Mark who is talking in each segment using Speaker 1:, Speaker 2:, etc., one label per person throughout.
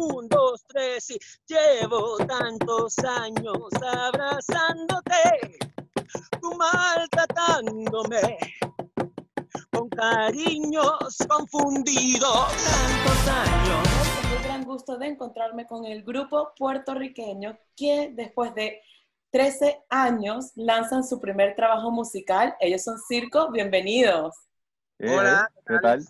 Speaker 1: Un, dos, tres y llevo tantos años abrazándote, tú maltratándome con cariños confundidos. Tantos años.
Speaker 2: Tengo el gran gusto de encontrarme con el grupo puertorriqueño que después de 13 años lanzan su primer trabajo musical. Ellos son Circo, bienvenidos.
Speaker 1: Hola,
Speaker 3: ¿qué tal?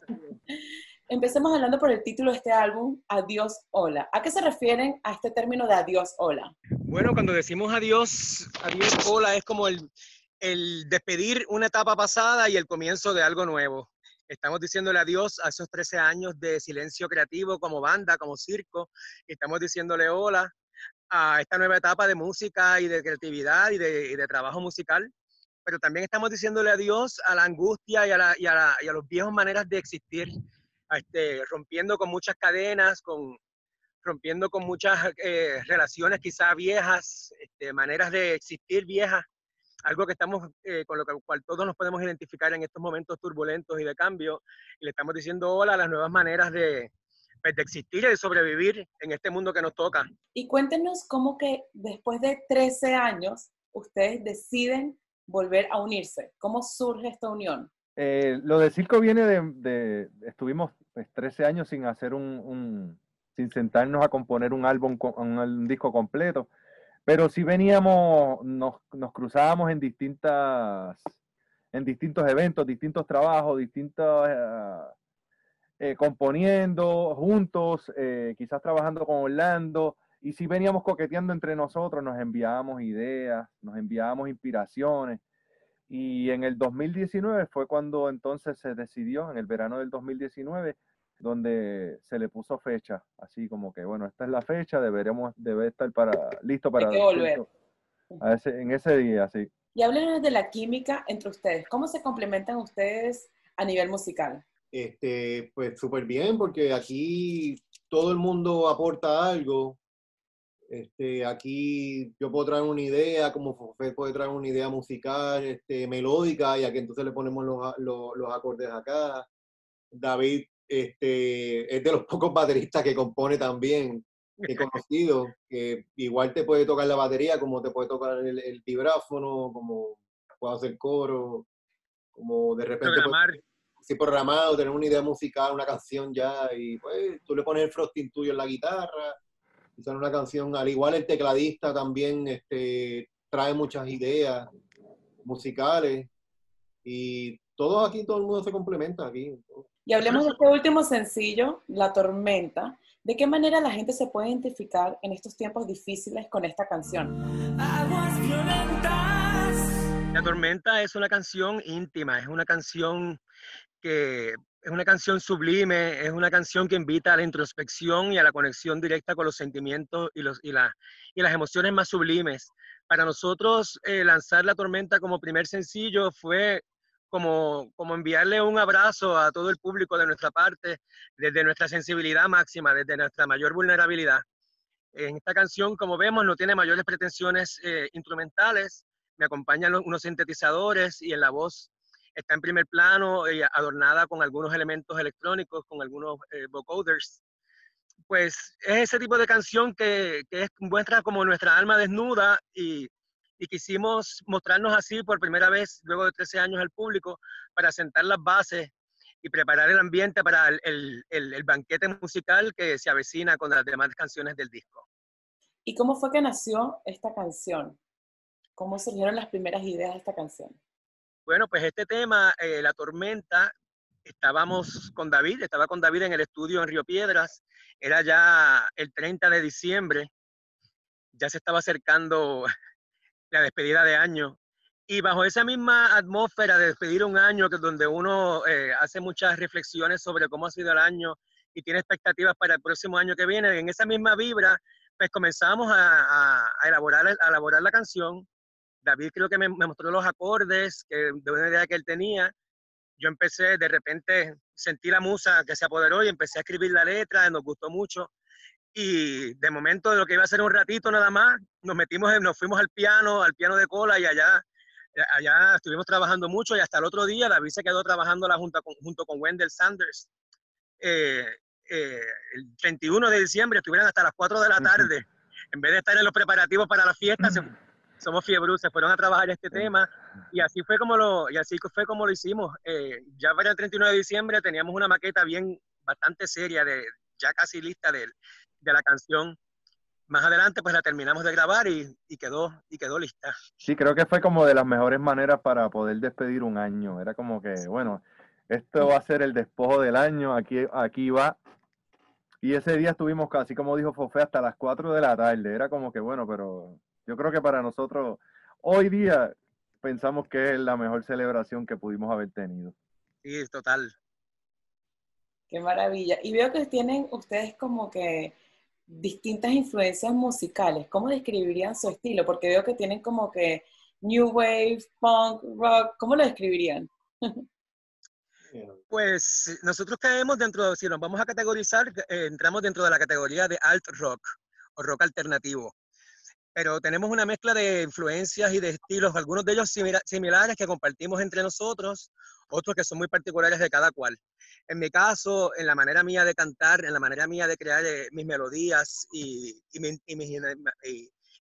Speaker 2: Empecemos hablando por el título de este álbum, Adiós Hola. ¿A qué se refieren a este término de Adiós Hola?
Speaker 1: Bueno, cuando decimos adiós, adiós hola, es como el, el despedir una etapa pasada y el comienzo de algo nuevo. Estamos diciéndole adiós a esos 13 años de silencio creativo como banda, como circo. Estamos diciéndole hola a esta nueva etapa de música y de creatividad y de, y de trabajo musical. Pero también estamos diciéndole adiós a la angustia y a, la, y a, la, y a los viejos maneras de existir, este, rompiendo con muchas cadenas, con, rompiendo con muchas eh, relaciones quizás viejas, este, maneras de existir viejas algo que estamos, eh, con lo cual todos nos podemos identificar en estos momentos turbulentos y de cambio, y le estamos diciendo hola a las nuevas maneras de, pues, de existir y de sobrevivir en este mundo que nos toca.
Speaker 2: Y cuéntenos cómo que después de 13 años ustedes deciden volver a unirse. ¿Cómo surge esta unión?
Speaker 3: Eh, lo de circo viene de, estuvimos pues, 13 años sin hacer un, sin sentarnos a componer un álbum, un, disco completo. Pero sí veníamos, nos, cruzábamos en distintas, en distintos eventos, distintos trabajos, distintos, eh, eh, componiendo juntos, quizás trabajando con Orlando, y sí veníamos coqueteando entre nosotros, nos enviábamos ideas, nos enviábamos inspiraciones. Y en el 2019 fue cuando entonces se decidió, en el verano del 2019, donde se le puso fecha, así como que, bueno, esta es la fecha, deberíamos, debe estar para, listo para...
Speaker 2: Hay que volver.
Speaker 3: A ese, en ese día, sí.
Speaker 2: Y háblenos de la química entre ustedes. ¿Cómo se complementan ustedes a nivel musical?
Speaker 4: Este, pues súper bien, porque aquí todo el mundo aporta algo. Este, aquí yo puedo traer una idea, como Fofé puede traer una idea musical, este, melódica, y aquí entonces le ponemos los, los, los acordes acá. David este, es de los pocos bateristas que compone también, he conocido, que igual te puede tocar la batería, como te puede tocar el, el vibráfono, como puede hacer coro, como de repente...
Speaker 1: Programar.
Speaker 4: Puede, sí, programado, tener una idea musical, una canción ya, y pues tú le pones el frosting tuyo en la guitarra, sale una canción, al igual el tecladista también este, trae muchas ideas musicales, y todos aquí, todo el mundo se complementa aquí.
Speaker 2: Y hablemos de este último sencillo, La Tormenta. ¿De qué manera la gente se puede identificar en estos tiempos difíciles con esta canción?
Speaker 1: Aguas violentas. La Tormenta es una canción íntima, es una canción que es una canción sublime, es una canción que invita a la introspección y a la conexión directa con los sentimientos y, los, y, la, y las emociones más sublimes. Para nosotros, eh, lanzar La Tormenta como primer sencillo fue como, como enviarle un abrazo a todo el público de nuestra parte, desde nuestra sensibilidad máxima, desde nuestra mayor vulnerabilidad. En esta canción, como vemos, no tiene mayores pretensiones eh, instrumentales, me acompañan unos sintetizadores y en la voz está en primer plano y adornada con algunos elementos electrónicos, con algunos eh, vocoders. Pues es ese tipo de canción que, que es, muestra como nuestra alma desnuda y, y quisimos mostrarnos así por primera vez luego de 13 años al público para sentar las bases y preparar el ambiente para el, el, el, banquete musical que se avecina con las demás canciones del disco.
Speaker 2: ¿Y cómo fue que nació esta canción? ¿Cómo surgieron las primeras ideas de esta canción?
Speaker 1: Bueno, pues este tema, eh, La Tormenta, estábamos con David, estaba con David en el estudio en Río Piedras, era ya el 30 de diciembre, ya se estaba acercando la despedida de año. Y bajo esa misma atmósfera de despedir un año, que donde uno eh, hace muchas reflexiones sobre cómo ha sido el año y tiene expectativas para el próximo año que viene, en esa misma vibra, pues comenzamos a, a, a elaborar, a elaborar la canción. David creo que me, me, mostró los acordes que, de una idea que él tenía. Yo empecé, de repente sentí la musa que se apoderó y empecé a escribir la letra, nos gustó mucho y de momento de lo que iba a ser un ratito nada más, nos metimos, nos fuimos al piano, al piano de cola y allá, allá estuvimos trabajando mucho y hasta el otro día David se quedó trabajando la junta con, junto con Wendell Sanders. Eh, eh, el 31 de diciembre estuvieran hasta las 4 de la tarde. En vez de estar en los preparativos para la fiesta, somos Fiebrus, se fueron a trabajar este tema y así fue como lo, y así fue como lo hicimos. Eh, ya para el 31 de diciembre teníamos una maqueta bien, bastante seria, de, ya casi lista de, de la canción más adelante pues la terminamos de grabar y, y, quedó y quedó lista.
Speaker 3: Sí, creo que fue como de las mejores maneras para poder despedir un año. Era como que, bueno, esto va a ser el despojo del año, aquí, aquí va. Y ese día estuvimos casi, como dijo Fofé, hasta las 4 de la tarde. Era como que, bueno, pero yo creo que para nosotros, hoy día, pensamos que es la mejor celebración que pudimos haber tenido.
Speaker 1: Sí, total.
Speaker 2: Qué maravilla. Y veo que tienen ustedes como que distintas influencias musicales. ¿Cómo describirían su estilo? Porque veo que tienen como que New Wave, Punk, Rock. ¿Cómo lo describirían?
Speaker 1: Pues nosotros caemos dentro, si nos vamos a categorizar, eh, entramos dentro de la categoría de alt rock o rock alternativo. Pero tenemos una mezcla de influencias y de estilos, algunos de ellos similares que compartimos entre nosotros, otros que son muy particulares de cada cual. En mi caso, en la manera mía de cantar, en la manera mía de crear eh, mis melodías y, y, mis, y,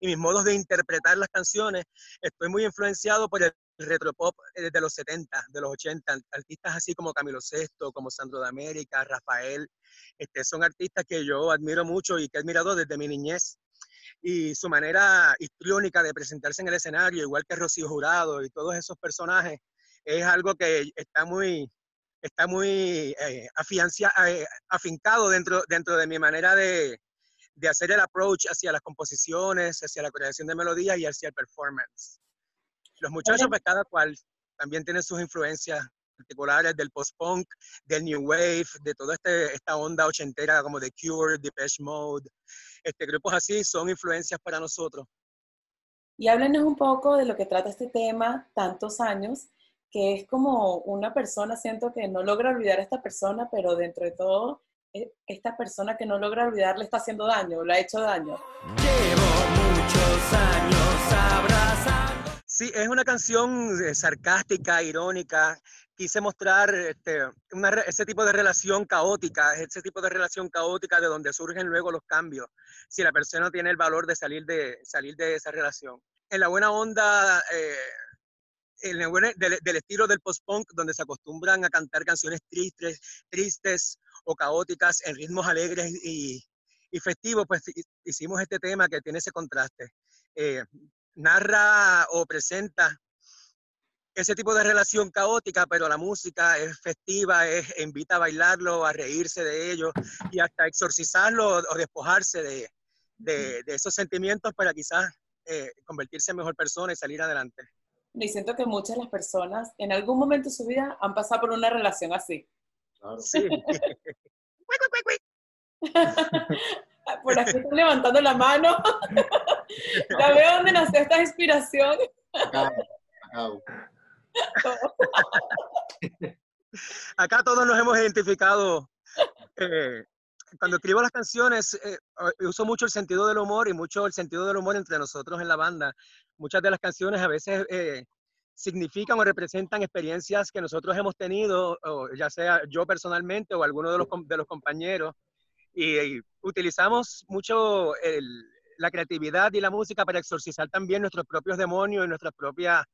Speaker 1: mis modos de interpretar las canciones, estoy muy influenciado por el retropop eh, de los 70, de los 80, artistas así como Camilo Sesto, como Sandro de América, Rafael, este, son artistas que yo admiro mucho y que he admirado desde mi niñez. Y su manera histriónica de presentarse en el escenario, igual que Rocío Jurado y todos esos personajes, es algo que está muy, está muy eh, eh, afincado dentro, dentro de mi manera de, de hacer el approach hacia las composiciones, hacia la creación de melodías y hacia el performance. Los muchachos, pues cada cual también tienen sus influencias particulares del post-punk, del new wave, de toda este, esta onda ochentera como The Cure, Depeche Mode. Este, grupos así son influencias para nosotros.
Speaker 2: Y háblenos un poco de lo que trata este tema, tantos años, que es como una persona, siento que no logra olvidar a esta persona, pero dentro de todo, e, esta persona que no logra olvidar le está haciendo daño, le ha hecho daño. Llevo muchos años
Speaker 1: abrazando. Sí, es una canción eh, sarcástica, irónica. Quise mostrar este, ese tipo de relación caótica, ese tipo de relación caótica de donde surgen luego los cambios, si la persona tiene el valor de salir de, salir de esa relación. En la buena onda eh, en el del, del, estilo del post-punk, donde se acostumbran a cantar canciones tristes, tristes o caóticas en ritmos alegres y, y festivos, pues hicimos este tema que tiene ese contraste. Eh, narra o presenta ese tipo de relación caótica, pero la música es festiva, es, invita a bailarlo, a reírse de ello y hasta exorcizarlo o despojarse de, de, esos sentimientos para quizás eh, convertirse en mejor persona y salir adelante.
Speaker 2: Y siento que muchas de las personas en algún momento de su vida han pasado por una relación así. Claro. Sí. por aquí estoy levantando la mano. ya veo dónde nació esta inspiración.
Speaker 1: Acá, todos nos hemos identificado. Eh, cuando escribo las canciones, eh, uso mucho el sentido del humor y mucho el sentido del humor entre nosotros en la banda. Muchas de las canciones a veces eh, significan o representan experiencias que nosotros hemos tenido, ya sea yo personalmente o alguno de los, compañeros. y utilizamos mucho la creatividad y la música para exorcizar también nuestros propios demonios y nuestras propias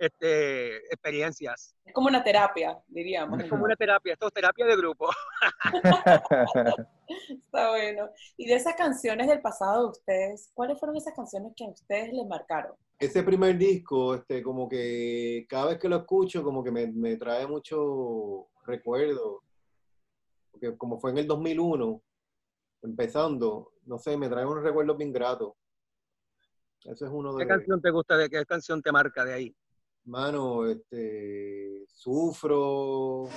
Speaker 1: este, experiencias.
Speaker 2: Es como una terapia, diríamos.
Speaker 1: Es como una terapia, esto es terapia de grupo.
Speaker 2: Está bueno. Y de esas canciones del pasado de ustedes, ¿cuáles fueron esas canciones que a ustedes les marcaron?
Speaker 4: Ese primer disco, este, como que cada vez que lo escucho, como que me, me trae mucho recuerdo. Porque como fue en el 2001, empezando, no sé, me trae unos recuerdos bien gratos. Ese es uno de
Speaker 1: ¿Qué canción te gusta de qué canción te marca de ahí?
Speaker 4: Mano, este, sufro.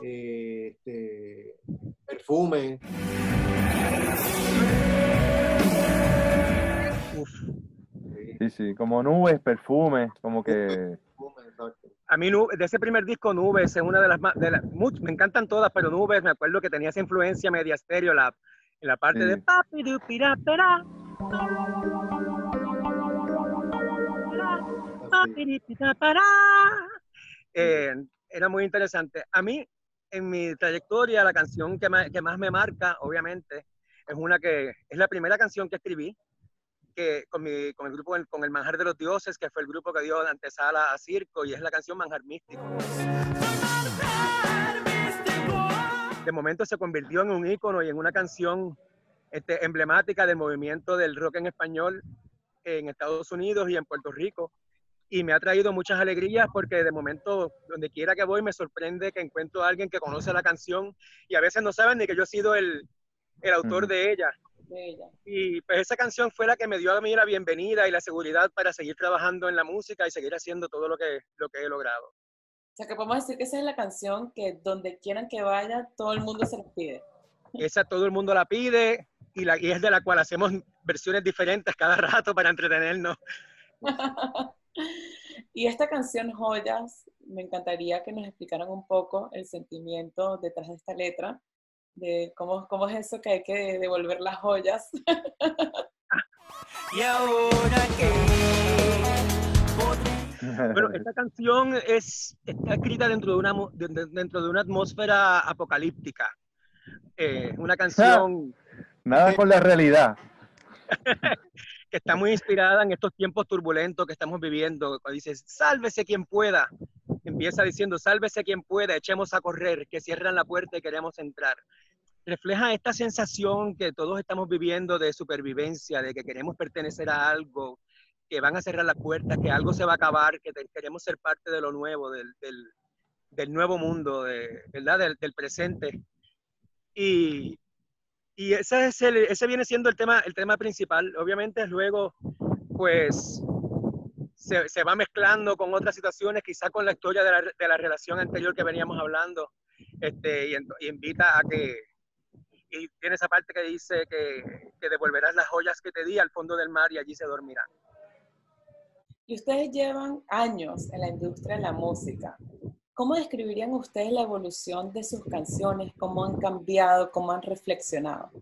Speaker 4: este, perfume.
Speaker 3: Sí, sí, como nubes, perfume, como que. Perfume,
Speaker 1: exacto a mí de ese primer disco Nubes es una de las más, me encantan todas, pero Nubes me acuerdo que tenía esa influencia media estéreo la, en la parte de papi du pira eh, era muy interesante. A mí, en mi trayectoria, la canción que, que más me marca, obviamente, es una que es la primera canción que escribí que, con, mi, con el grupo, con el Manjar de los Dioses, que fue el grupo que dio la antesala a Circo, y es la canción Manjar Místico. De momento se convirtió en un ícono y en una canción este, emblemática del movimiento del rock en español en Estados Unidos y en Puerto Rico. Y me ha traído muchas alegrías porque de momento, donde quiera que voy, me sorprende que encuentro a alguien que conoce la canción y a veces no saben ni que yo he sido el, el autor de ella. Y pues esa canción fue la que me dio a mí la bienvenida y la seguridad para seguir trabajando en la música y seguir haciendo todo lo que, lo que he logrado.
Speaker 2: O sea, que podemos decir que esa es la canción que donde quieran que vaya, todo el mundo se la pide.
Speaker 1: Esa todo el mundo la pide, y, la, y es de la cual hacemos versiones diferentes cada rato para entretenernos.
Speaker 2: y esta canción Joyas, me encantaría que nos explicaran un poco el sentimiento detrás de esta letra, de cómo, cómo es eso que hay que devolver las joyas. y ahora
Speaker 1: Bueno, esta canción es, está escrita dentro de una, dentro de una atmósfera apocalíptica. Eh, una canción
Speaker 3: Nada con la realidad.
Speaker 1: que está muy inspirada en estos tiempos turbulentos que estamos viviendo. Dice, sálvese quien pueda. Empieza diciendo, sálvese quien pueda, echemos a correr, que cierran la puerta y queremos entrar. Refleja esta sensación que todos estamos viviendo de supervivencia, de que queremos pertenecer a algo, que van a cerrar la puerta, que algo se va a acabar, que queremos ser parte de lo nuevo, del, del, nuevo mundo, de, ¿verdad? Del, del presente. Y, y ese, es el, ese viene siendo el tema, el tema principal. Obviamente luego, pues, se, se va mezclando con otras situaciones, quizá con la historia de la, de la relación anterior que veníamos hablando, este, y, invita a que, y tiene esa parte que dice que, que devolverás las joyas que te di al fondo del mar y allí se dormirá.
Speaker 2: Y ustedes llevan años en la industria de la música. ¿Cómo describirían ustedes la evolución de sus canciones? ¿Cómo han cambiado? ¿Cómo han reflexionado?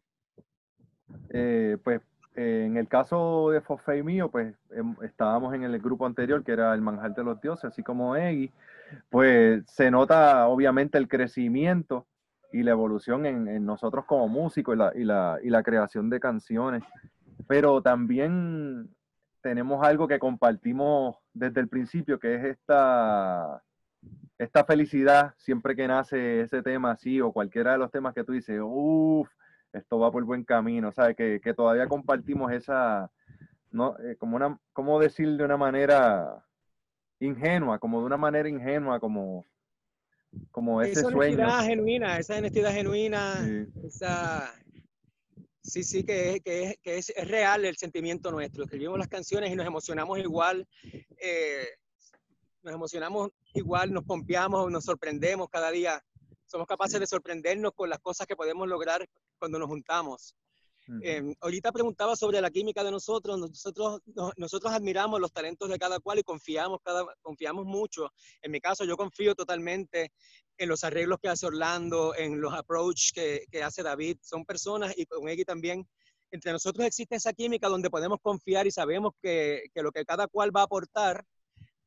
Speaker 3: Eh, pues en el caso de Fofé y mío, pues em, estábamos en el grupo anterior que era el Manjar de los Dioses, así como Eggy, pues se nota obviamente el crecimiento y la evolución en, nosotros como músicos y la, y, la, y la creación de canciones, pero también tenemos algo que compartimos desde el principio, que es esta esta felicidad siempre que nace ese tema así o cualquiera de los temas que tú dices, uff, esto va por buen camino, ¿sabes? Que, que todavía compartimos esa, ¿no? Eh, como una, ¿cómo decir de una manera ingenua, como de una manera ingenua, como, como ese esa sueño.
Speaker 1: Honestidad genuina, esa honestidad genuina, sí. esa... Sí, sí, que, que, que es, es, real el sentimiento nuestro. Escribimos las canciones y nos emocionamos igual. Eh, nos emocionamos igual, nos pompeamos, nos sorprendemos cada día. Somos capaces de sorprendernos con las cosas que podemos lograr cuando nos juntamos. Eh, ahorita preguntaba sobre la química de nosotros. Nosotros, nosotros admiramos los talentos de cada cual y confiamos, cada, confiamos mucho. En mi caso, yo confío totalmente en los arreglos que hace Orlando, en los approach que, que hace David. Son personas, y con Eggy también, entre nosotros existe esa química donde podemos confiar y sabemos que, que lo que cada cual va a aportar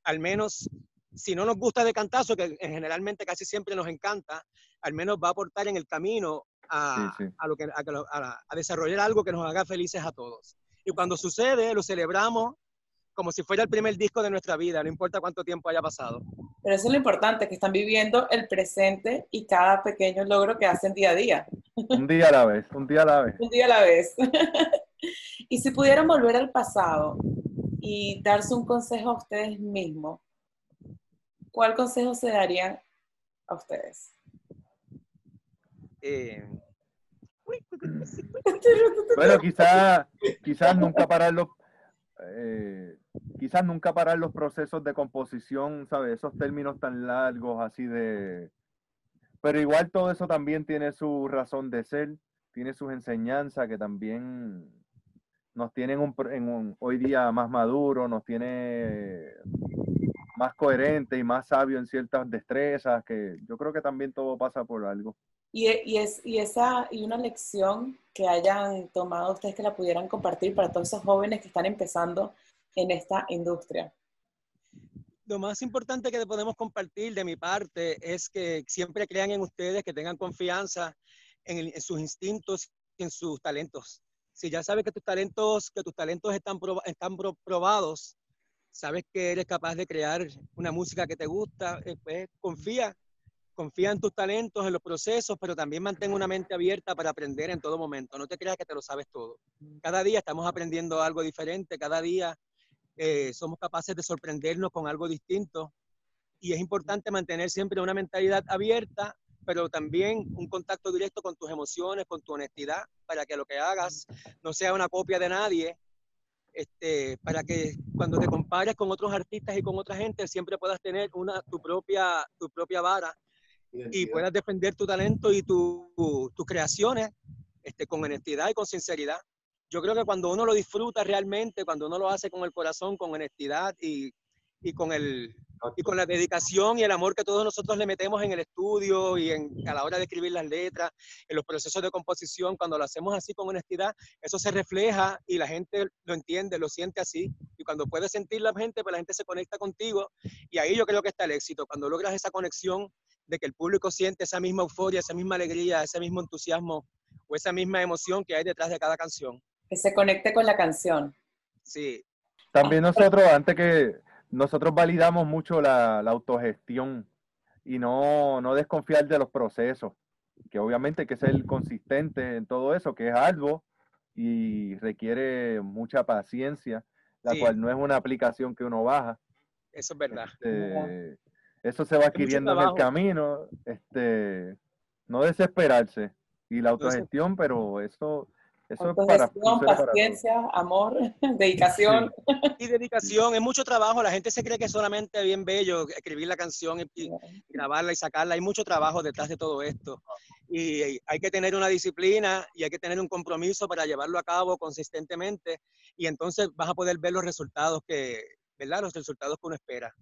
Speaker 1: al menos, si no nos gusta de cantazo, que generalmente casi siempre nos encanta, al menos va a aportar en el camino a, a lo que, a, a, desarrollar algo que nos haga felices a todos. Y cuando sucede, lo celebramos como si fuera el primer disco de nuestra vida, no importa cuánto tiempo haya pasado.
Speaker 2: Pero eso es lo importante, que están viviendo el presente y cada pequeño logro que hacen día a día.
Speaker 3: Un día a la vez, un día a la vez.
Speaker 2: Un día a la vez. y si pudieran volver al pasado, y darse un consejo a ustedes mismos, ¿cuál consejo se darían a ustedes?
Speaker 3: Eh, bueno, quizás quizás nunca parar los eh, quizás nunca parar los procesos de composición, ¿sabes? Esos términos tan largos así de pero igual todo eso también tiene su razón de ser, tiene sus enseñanzas que también nos tienen un, en un, hoy día más maduro, nos tiene más coherente y más sabio en ciertas destrezas, que yo creo que también todo pasa por algo.
Speaker 2: Y, y, es, y, esa, y una lección que hayan tomado ustedes que la pudieran compartir para todos esos jóvenes que están empezando en esta industria.
Speaker 1: lo más importante que podemos compartir de mi parte es que siempre crean en ustedes, que tengan confianza en, sus instintos y en sus talentos. Si ya sabes que tus talentos, que tus talentos están, están probados, sabes que eres capaz de crear una música que te gusta, eh, pues confía, confía en tus talentos, en los procesos, pero también mantén una mente abierta para aprender en todo momento. No te creas que te lo sabes todo. Cada día estamos aprendiendo algo diferente, cada día eh, somos capaces de sorprendernos con algo distinto y es importante mantener siempre una mentalidad abierta, pero también un contacto directo con tus emociones, con tu honestidad, para que lo que hagas no sea una copia de nadie, este, para que cuando te compares con otros artistas y con otra gente siempre puedas tener una, tu, propia, tu propia vara y puedas defender tu talento y tus creaciones este, con honestidad y con sinceridad. Yo creo que cuando uno lo disfruta realmente, cuando uno lo hace con el corazón, con honestidad y, y con, el, y con la dedicación y el amor que todos nosotros le metemos en el estudio y en, a la hora de escribir las letras, en los procesos de composición, cuando lo hacemos así con honestidad, eso se refleja y la gente lo entiende, lo siente así. Y cuando puede sentir la gente, pues la gente se conecta contigo. Y ahí yo creo que está el éxito, cuando logras esa conexión de que el público siente esa misma euforia, esa misma alegría, ese mismo entusiasmo o esa misma emoción que hay detrás de cada canción
Speaker 2: que se conecte con la canción.
Speaker 1: Sí.
Speaker 3: También nosotros, antes que nosotros validamos mucho la, autogestión y no, no, desconfiar de los procesos, que obviamente hay que ser consistente en todo eso, que es algo y requiere mucha paciencia, la cual no es una aplicación que uno baja.
Speaker 1: Eso es verdad.
Speaker 3: Este, eso se va adquiriendo en el camino, este, no desesperarse y la autogestión, pero eso
Speaker 2: eso para, paciencia, amor, dedicación.
Speaker 1: Y dedicación, es mucho trabajo. La gente se cree que es solamente bien bello escribir la canción y, grabarla y sacarla. Hay mucho trabajo detrás de todo esto. Y hay que tener una disciplina y hay que tener un compromiso para llevarlo a cabo consistentemente. Y entonces vas a poder ver los resultados que, ¿verdad? Los resultados que uno espera.